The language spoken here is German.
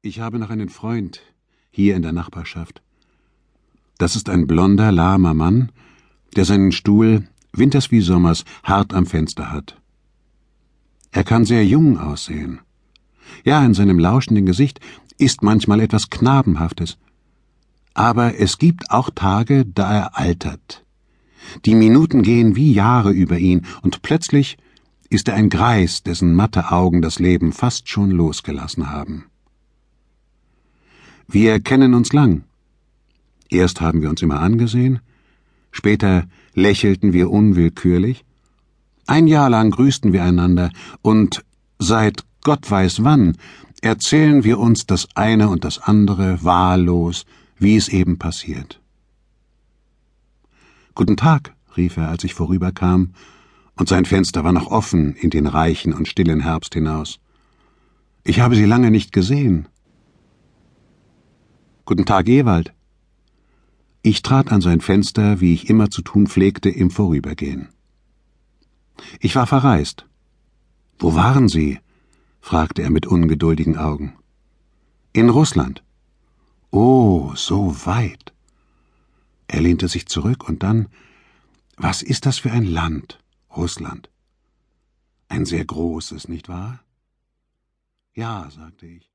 Ich habe noch einen Freund hier in der Nachbarschaft. Das ist ein blonder, lahmer Mann, der seinen Stuhl, winters wie sommers, hart am Fenster hat. Er kann sehr jung aussehen. Ja, in seinem lauschenden Gesicht ist manchmal etwas Knabenhaftes. Aber es gibt auch Tage, da er altert. Die Minuten gehen wie Jahre über ihn, und plötzlich ist er ein Greis, dessen matte Augen das Leben fast schon losgelassen haben. Wir kennen uns lang. Erst haben wir uns immer angesehen, später lächelten wir unwillkürlich, ein Jahr lang grüßten wir einander, und seit Gott weiß wann erzählen wir uns das eine und das andere wahllos, wie es eben passiert. Guten Tag, rief er, als ich vorüberkam, und sein Fenster war noch offen in den reichen und stillen Herbst hinaus. Ich habe Sie lange nicht gesehen. Guten Tag, Ewald. Ich trat an sein Fenster, wie ich immer zu tun pflegte, im Vorübergehen. Ich war verreist. Wo waren Sie? fragte er mit ungeduldigen Augen. In Russland. Oh, so weit. Er lehnte sich zurück und dann Was ist das für ein Land, Russland? Ein sehr großes, nicht wahr? Ja, sagte ich.